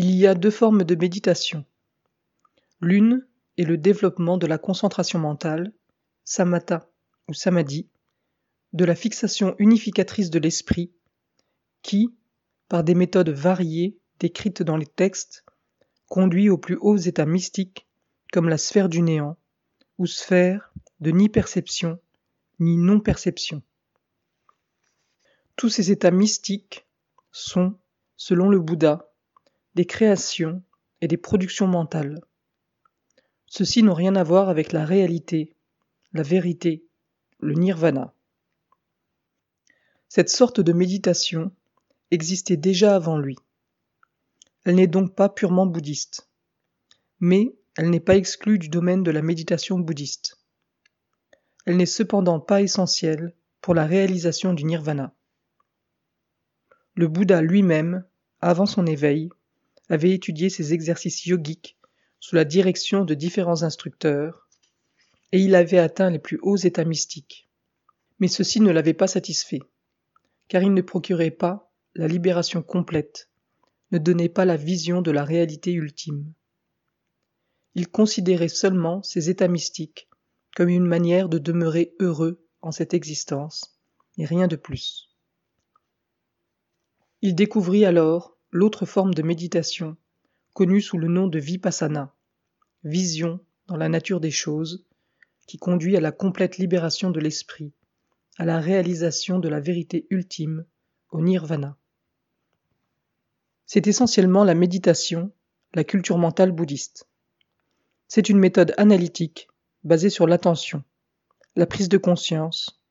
Il y a deux formes de méditation. L'une est le développement de la concentration mentale, samatha ou samadhi, de la fixation unificatrice de l'esprit, qui, par des méthodes variées décrites dans les textes, conduit aux plus hauts états mystiques comme la sphère du néant, ou sphère de ni perception ni non-perception. Tous ces états mystiques sont, selon le Bouddha, des créations et des productions mentales. Ceux-ci n'ont rien à voir avec la réalité, la vérité, le nirvana. Cette sorte de méditation existait déjà avant lui. Elle n'est donc pas purement bouddhiste, mais elle n'est pas exclue du domaine de la méditation bouddhiste. Elle n'est cependant pas essentielle pour la réalisation du nirvana. Le Bouddha lui-même, avant son éveil, avait étudié ces exercices yogiques sous la direction de différents instructeurs, et il avait atteint les plus hauts états mystiques. Mais ceci ne l'avait pas satisfait, car il ne procurait pas la libération complète, ne donnait pas la vision de la réalité ultime. Il considérait seulement ces états mystiques comme une manière de demeurer heureux en cette existence, et rien de plus. Il découvrit alors l'autre forme de méditation, connue sous le nom de vipassana, vision dans la nature des choses, qui conduit à la complète libération de l'esprit, à la réalisation de la vérité ultime, au nirvana. C'est essentiellement la méditation, la culture mentale bouddhiste. C'est une méthode analytique basée sur l'attention, la prise de conscience,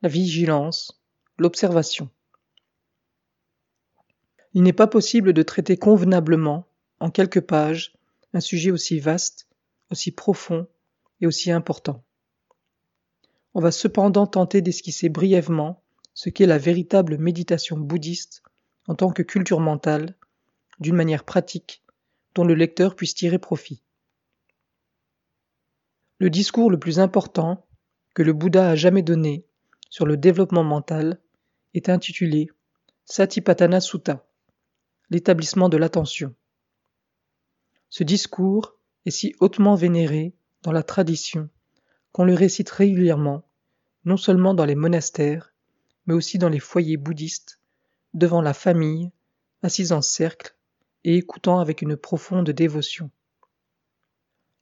la vigilance, l'observation. Il n'est pas possible de traiter convenablement, en quelques pages, un sujet aussi vaste, aussi profond et aussi important. On va cependant tenter d'esquisser brièvement ce qu'est la véritable méditation bouddhiste en tant que culture mentale, d'une manière pratique, dont le lecteur puisse tirer profit. Le discours le plus important que le Bouddha a jamais donné sur le développement mental est intitulé Satipatthana Sutta l'établissement de l'attention. Ce discours est si hautement vénéré dans la tradition qu'on le récite régulièrement, non seulement dans les monastères, mais aussi dans les foyers bouddhistes, devant la famille, assise en cercle et écoutant avec une profonde dévotion.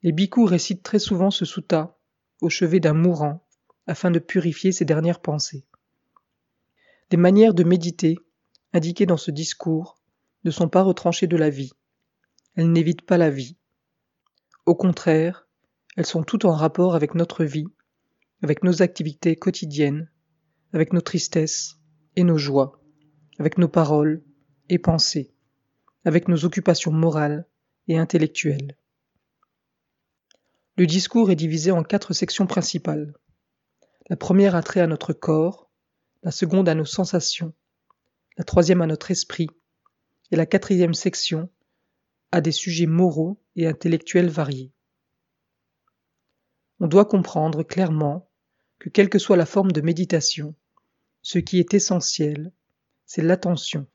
Les bhikkhus récitent très souvent ce sutta au chevet d'un mourant afin de purifier ses dernières pensées. Des manières de méditer indiquées dans ce discours ne sont pas retranchées de la vie. Elles n'évitent pas la vie. Au contraire, elles sont toutes en rapport avec notre vie, avec nos activités quotidiennes, avec nos tristesses et nos joies, avec nos paroles et pensées, avec nos occupations morales et intellectuelles. Le discours est divisé en quatre sections principales. La première a trait à notre corps, la seconde à nos sensations, la troisième à notre esprit, et la quatrième section a des sujets moraux et intellectuels variés. On doit comprendre clairement que quelle que soit la forme de méditation, ce qui est essentiel, c'est l'attention,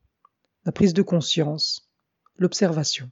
la prise de conscience, l'observation.